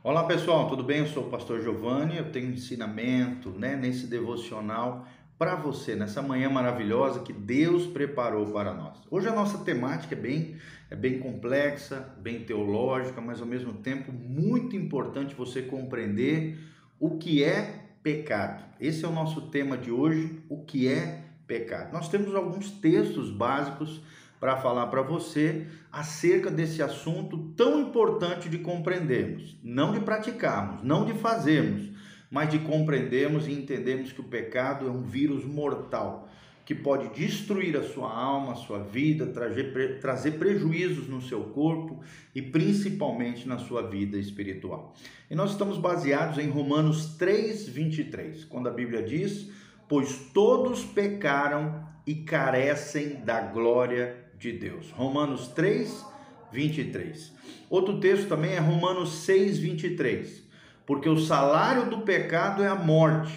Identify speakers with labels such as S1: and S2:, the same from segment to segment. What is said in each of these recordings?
S1: Olá pessoal, tudo bem? Eu sou o pastor Giovanni, eu tenho um ensinamento né, nesse devocional para você, nessa manhã maravilhosa que Deus preparou para nós. Hoje a nossa temática é bem, é bem complexa, bem teológica, mas ao mesmo tempo muito importante você compreender o que é pecado. Esse é o nosso tema de hoje, o que é pecado. Nós temos alguns textos básicos para falar para você acerca desse assunto tão importante de compreendermos, não de praticarmos, não de fazermos, mas de compreendermos e entendermos que o pecado é um vírus mortal que pode destruir a sua alma, a sua vida, trazer, trazer prejuízos no seu corpo e principalmente na sua vida espiritual. E nós estamos baseados em Romanos 3, 23, quando a Bíblia diz: Pois todos pecaram e carecem da glória de Deus. Romanos 3, 23. Outro texto também é Romanos 6, 23. Porque o salário do pecado é a morte,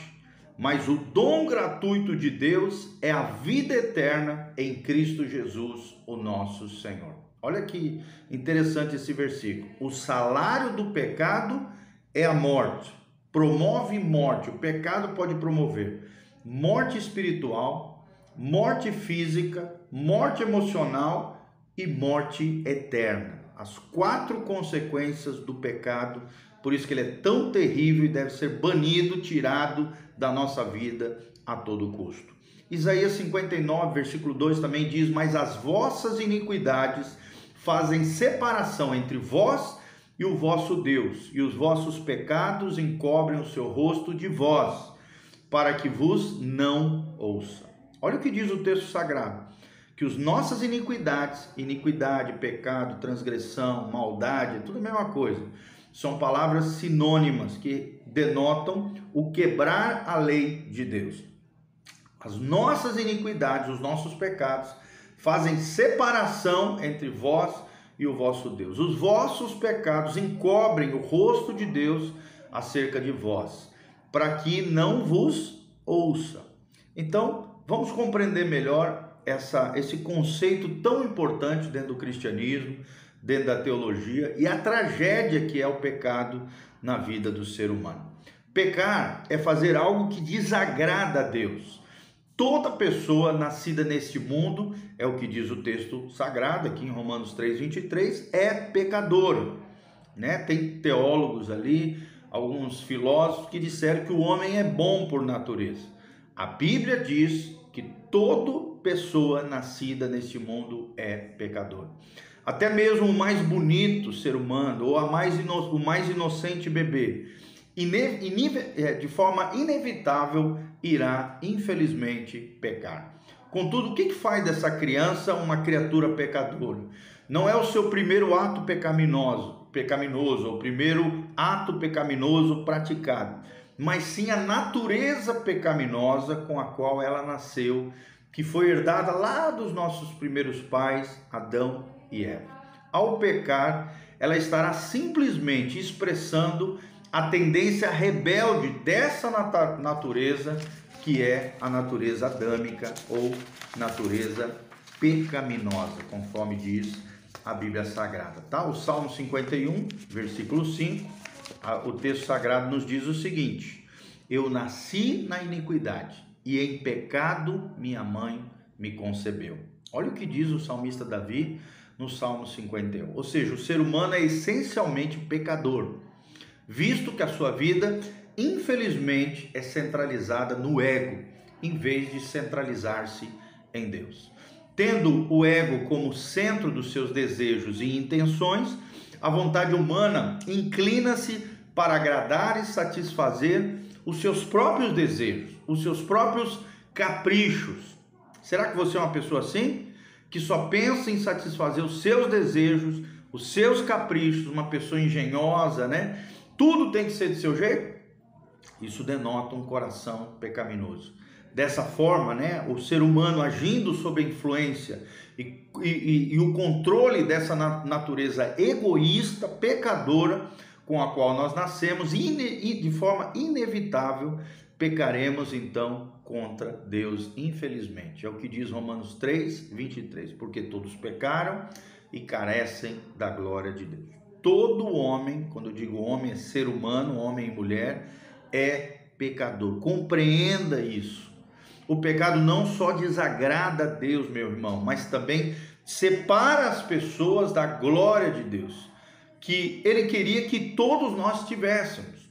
S1: mas o dom gratuito de Deus é a vida eterna em Cristo Jesus, o nosso Senhor. Olha que interessante esse versículo. O salário do pecado é a morte. Promove morte. O pecado pode promover morte espiritual, morte física, morte emocional e morte eterna. As quatro consequências do pecado, por isso que ele é tão terrível e deve ser banido, tirado da nossa vida a todo custo. Isaías 59, versículo 2 também diz: Mas as vossas iniquidades fazem separação entre vós e o vosso Deus, e os vossos pecados encobrem o seu rosto de vós, para que vos não ouça. Olha o que diz o texto sagrado que os nossas iniquidades, iniquidade, pecado, transgressão, maldade, tudo a mesma coisa. São palavras sinônimas que denotam o quebrar a lei de Deus. As nossas iniquidades, os nossos pecados, fazem separação entre vós e o vosso Deus. Os vossos pecados encobrem o rosto de Deus acerca de vós, para que não vos ouça. Então, vamos compreender melhor essa, esse conceito tão importante dentro do cristianismo, dentro da teologia e a tragédia que é o pecado na vida do ser humano. Pecar é fazer algo que desagrada a Deus. Toda pessoa nascida neste mundo, é o que diz o texto sagrado aqui em Romanos 3:23, é pecador, né? Tem teólogos ali, alguns filósofos que disseram que o homem é bom por natureza. A Bíblia diz que todo pessoa nascida neste mundo é pecador. Até mesmo o mais bonito ser humano ou mais o mais inocente bebê, é, de forma inevitável, irá infelizmente pecar. Contudo, o que faz dessa criança uma criatura pecadora? Não é o seu primeiro ato pecaminoso, pecaminoso, o primeiro ato pecaminoso praticado, mas sim a natureza pecaminosa com a qual ela nasceu que foi herdada lá dos nossos primeiros pais, Adão e Eva. Ao pecar, ela estará simplesmente expressando a tendência rebelde dessa natureza, que é a natureza adâmica ou natureza pecaminosa, conforme diz a Bíblia Sagrada. Tá? O Salmo 51, versículo 5, o texto sagrado nos diz o seguinte: Eu nasci na iniquidade e em pecado minha mãe me concebeu. Olha o que diz o salmista Davi no Salmo 51. Ou seja, o ser humano é essencialmente pecador, visto que a sua vida, infelizmente, é centralizada no ego, em vez de centralizar-se em Deus. Tendo o ego como centro dos seus desejos e intenções, a vontade humana inclina-se para agradar e satisfazer os seus próprios desejos, os seus próprios caprichos. Será que você é uma pessoa assim? Que só pensa em satisfazer os seus desejos, os seus caprichos, uma pessoa engenhosa, né? Tudo tem que ser de seu jeito? Isso denota um coração pecaminoso. Dessa forma, né, o ser humano agindo sob a influência e, e, e o controle dessa natureza egoísta, pecadora, com a qual nós nascemos e de forma inevitável pecaremos então contra Deus, infelizmente. É o que diz Romanos 3, 23. Porque todos pecaram e carecem da glória de Deus. todo homem, quando eu digo homem, é ser humano, homem e mulher, é pecador. Compreenda isso. O pecado não só desagrada a Deus, meu irmão, mas também separa as pessoas da glória de Deus, que ele queria que todos nós tivéssemos.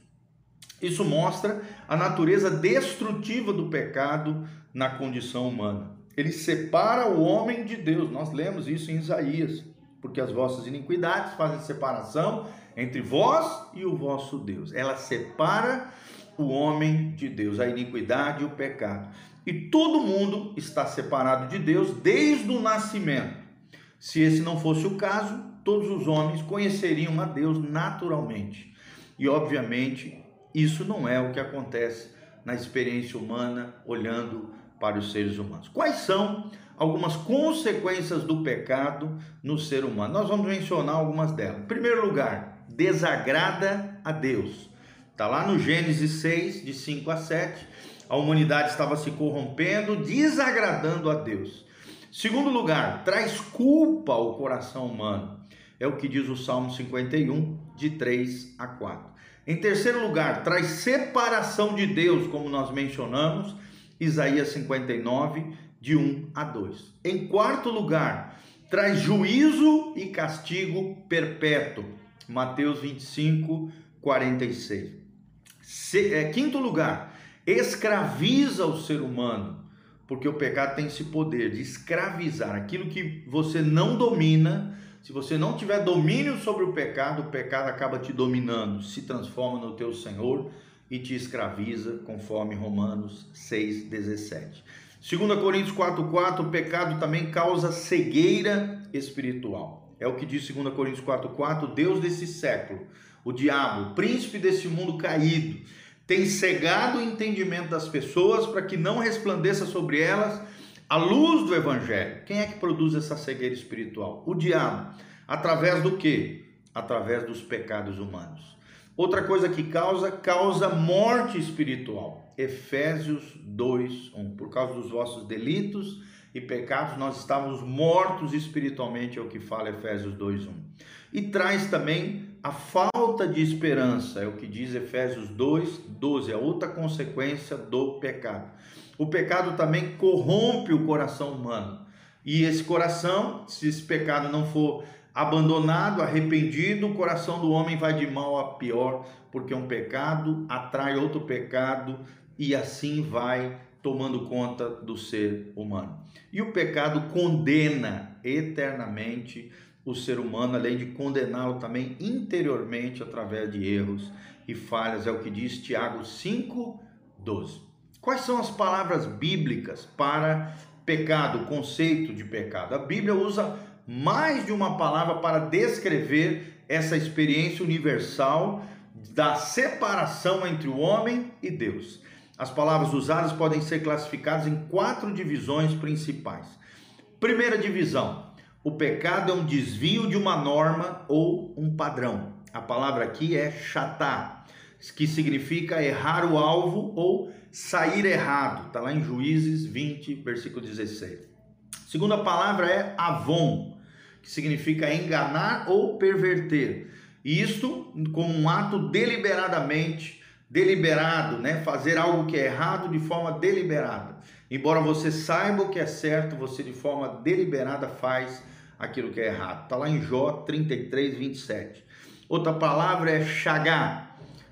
S1: Isso mostra a natureza destrutiva do pecado na condição humana. Ele separa o homem de Deus. Nós lemos isso em Isaías, porque as vossas iniquidades fazem separação entre vós e o vosso Deus. Ela separa o homem de Deus, a iniquidade e o pecado. E todo mundo está separado de Deus desde o nascimento. Se esse não fosse o caso, todos os homens conheceriam a Deus naturalmente. E obviamente, isso não é o que acontece na experiência humana olhando para os seres humanos. Quais são algumas consequências do pecado no ser humano? Nós vamos mencionar algumas delas. Em primeiro lugar, desagrada a Deus. Está lá no Gênesis 6, de 5 a 7. A humanidade estava se corrompendo, desagradando a Deus. Segundo lugar, traz culpa ao coração humano. É o que diz o Salmo 51, de 3 a 4. Em terceiro lugar, traz separação de Deus, como nós mencionamos, Isaías 59, de 1 a 2. Em quarto lugar, traz juízo e castigo perpétuo, Mateus 25, 46. Se, é, quinto lugar, escraviza o ser humano, porque o pecado tem esse poder de escravizar aquilo que você não domina. Se você não tiver domínio sobre o pecado, o pecado acaba te dominando, se transforma no teu senhor e te escraviza, conforme Romanos 6:17. 2 Coríntios 4:4, o pecado também causa cegueira espiritual. É o que diz 2 Coríntios 4:4, Deus desse século o diabo, príncipe desse mundo caído, tem cegado o entendimento das pessoas para que não resplandeça sobre elas a luz do evangelho. Quem é que produz essa cegueira espiritual? O diabo. Através do que? Através dos pecados humanos. Outra coisa que causa, causa morte espiritual. Efésios 2, 1. Por causa dos vossos delitos e pecados, nós estávamos mortos espiritualmente, é o que fala Efésios 2, 1. E traz também a falta de esperança, é o que diz Efésios 2, 12, a outra consequência do pecado. O pecado também corrompe o coração humano. E esse coração, se esse pecado não for abandonado, arrependido, o coração do homem vai de mal a pior, porque um pecado atrai outro pecado e assim vai tomando conta do ser humano. E o pecado condena eternamente o ser humano, além de condená-lo também interiormente através de erros e falhas, é o que diz Tiago 5:12. Quais são as palavras bíblicas para pecado, conceito de pecado? A Bíblia usa mais de uma palavra para descrever essa experiência universal da separação entre o homem e Deus. As palavras usadas podem ser classificadas em quatro divisões principais. Primeira divisão, o pecado é um desvio de uma norma ou um padrão. A palavra aqui é chatá, que significa errar o alvo ou sair errado. Está lá em Juízes 20, versículo 16. Segunda palavra é avon, que significa enganar ou perverter. Isto como um ato deliberadamente deliberado, né? Fazer algo que é errado de forma deliberada. Embora você saiba o que é certo, você de forma deliberada faz aquilo que é errado. Está lá em Jó 33, 27. Outra palavra é chagá,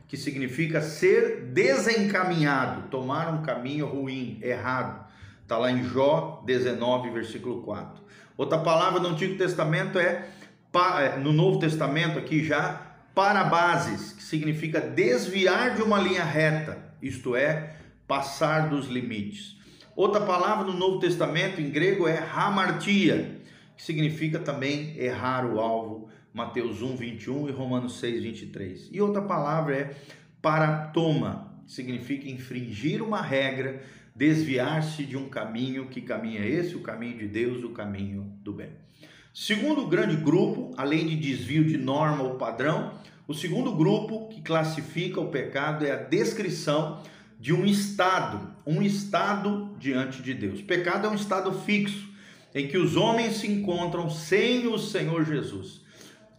S1: que significa ser desencaminhado, tomar um caminho ruim, errado. Está lá em Jó 19, versículo 4. Outra palavra no Antigo Testamento é, é, no Novo Testamento aqui já, parabases, que significa desviar de uma linha reta, isto é, passar dos limites. Outra palavra no Novo Testamento em grego é hamartia, que significa também errar o alvo, Mateus 1, 21 e Romanos 6, 23. E outra palavra é paratoma, significa infringir uma regra, desviar-se de um caminho, que caminho é esse? O caminho de Deus, o caminho do bem. Segundo grande grupo, além de desvio de norma ou padrão, o segundo grupo que classifica o pecado é a descrição de um estado, um estado diante de Deus. Pecado é um estado fixo em que os homens se encontram sem o Senhor Jesus.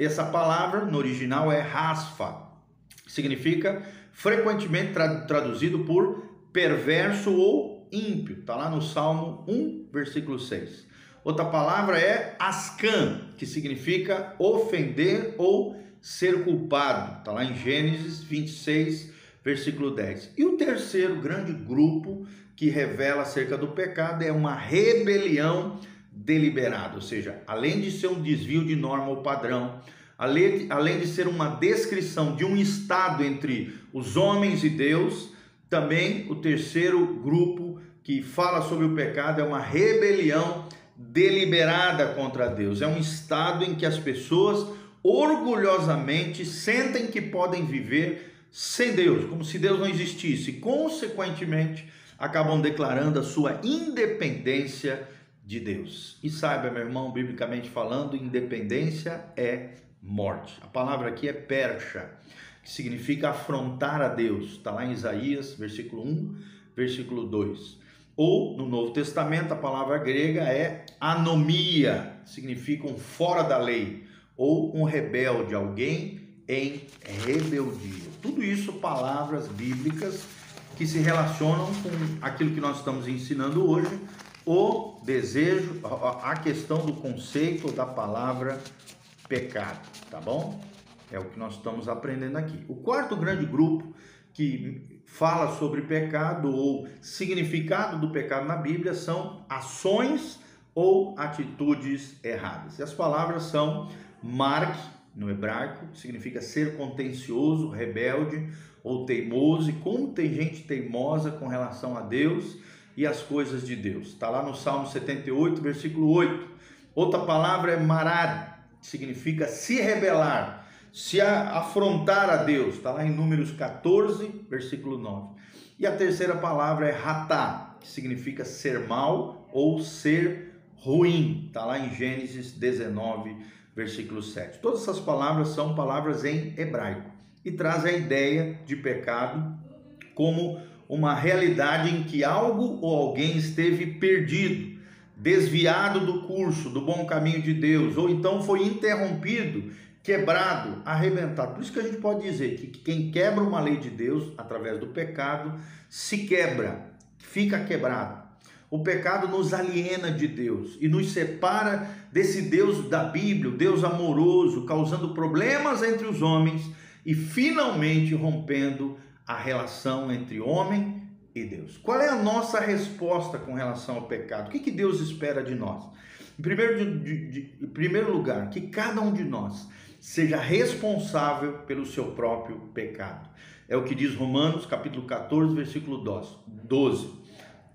S1: Essa palavra no original é rasfa, significa frequentemente traduzido por perverso ou ímpio. Está lá no Salmo 1, versículo 6. Outra palavra é ascan, que significa ofender ou ser culpado. Está lá em Gênesis 26, versículo 10. E o terceiro grande grupo que revela acerca do pecado é uma rebelião deliberada, ou seja, além de ser um desvio de norma ou padrão, além de, além de ser uma descrição de um estado entre os homens e Deus, também o terceiro grupo que fala sobre o pecado é uma rebelião deliberada contra Deus. É um estado em que as pessoas orgulhosamente sentem que podem viver sem Deus, como se Deus não existisse. Consequentemente, acabam declarando a sua independência de Deus. E saiba, meu irmão, biblicamente falando, independência é morte. A palavra aqui é percha, que significa afrontar a Deus. Está lá em Isaías, versículo 1, versículo 2. Ou no Novo Testamento, a palavra grega é anomia, significa um fora da lei, ou um rebelde, alguém em rebeldia. Tudo isso palavras bíblicas que se relacionam com aquilo que nós estamos ensinando hoje, o desejo, a questão do conceito da palavra pecado, tá bom? É o que nós estamos aprendendo aqui. O quarto grande grupo que fala sobre pecado ou significado do pecado na Bíblia são ações ou atitudes erradas. E as palavras são mark no hebraico, significa ser contencioso, rebelde, ou teimoso, e como tem gente teimosa com relação a Deus e as coisas de Deus. Está lá no Salmo 78, versículo 8. Outra palavra é marad, significa se rebelar, se afrontar a Deus. Está lá em Números 14, versículo 9. E a terceira palavra é ratá, que significa ser mal ou ser ruim. Está lá em Gênesis 19, versículo 7. Todas essas palavras são palavras em hebraico e traz a ideia de pecado como uma realidade em que algo ou alguém esteve perdido, desviado do curso, do bom caminho de Deus, ou então foi interrompido, quebrado, arrebentado. Por isso que a gente pode dizer que quem quebra uma lei de Deus através do pecado se quebra, fica quebrado. O pecado nos aliena de Deus e nos separa desse Deus da Bíblia, Deus amoroso, causando problemas entre os homens e finalmente rompendo a relação entre homem e Deus. Qual é a nossa resposta com relação ao pecado? O que, que Deus espera de nós? Em primeiro, de, de, em primeiro lugar, que cada um de nós seja responsável pelo seu próprio pecado. É o que diz Romanos, capítulo 14, versículo 12.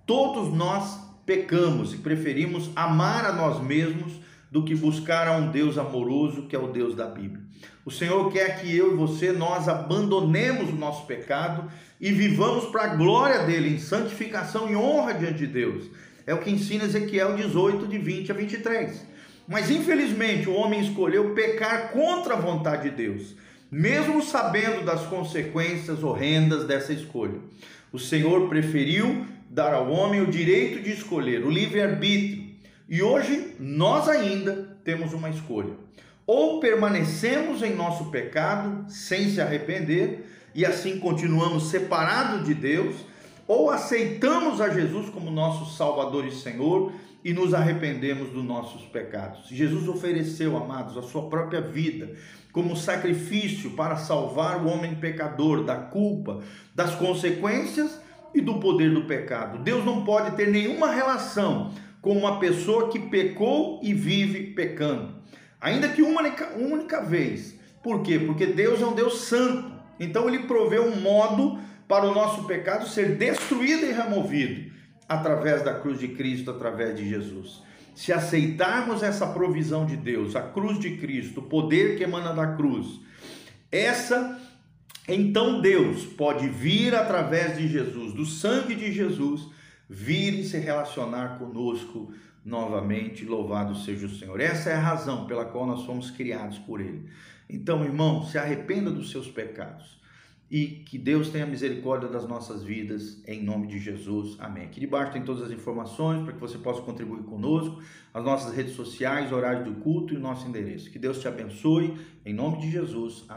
S1: Todos nós pecamos e preferimos amar a nós mesmos do que buscar a um Deus amoroso que é o Deus da Bíblia. O Senhor quer que eu e você nós abandonemos o nosso pecado e vivamos para a glória dele em santificação e honra diante de Deus. É o que ensina Ezequiel 18 de 20 a 23. Mas infelizmente o homem escolheu pecar contra a vontade de Deus, mesmo sabendo das consequências horrendas dessa escolha. O Senhor preferiu dar ao homem o direito de escolher, o livre-arbítrio e hoje nós ainda temos uma escolha. Ou permanecemos em nosso pecado sem se arrepender e assim continuamos separados de Deus, ou aceitamos a Jesus como nosso Salvador e Senhor e nos arrependemos dos nossos pecados. Jesus ofereceu, amados, a sua própria vida como sacrifício para salvar o homem pecador da culpa, das consequências e do poder do pecado. Deus não pode ter nenhuma relação com uma pessoa que pecou e vive pecando. Ainda que uma única, única vez. Por quê? Porque Deus é um Deus santo. Então ele proveu um modo para o nosso pecado ser destruído e removido através da cruz de Cristo, através de Jesus. Se aceitarmos essa provisão de Deus, a cruz de Cristo, o poder que emana da cruz, essa então Deus pode vir através de Jesus, do sangue de Jesus, vir e se relacionar conosco novamente. Louvado seja o Senhor. Essa é a razão pela qual nós fomos criados por Ele. Então, irmão, se arrependa dos seus pecados. e que Deus tenha misericórdia das nossas vidas, em nome de Jesus. Amém. Aqui debaixo tem todas as informações para que você possa contribuir conosco, as nossas redes sociais, horário do culto e o nosso endereço. Que Deus te abençoe, em nome de Jesus. Amém.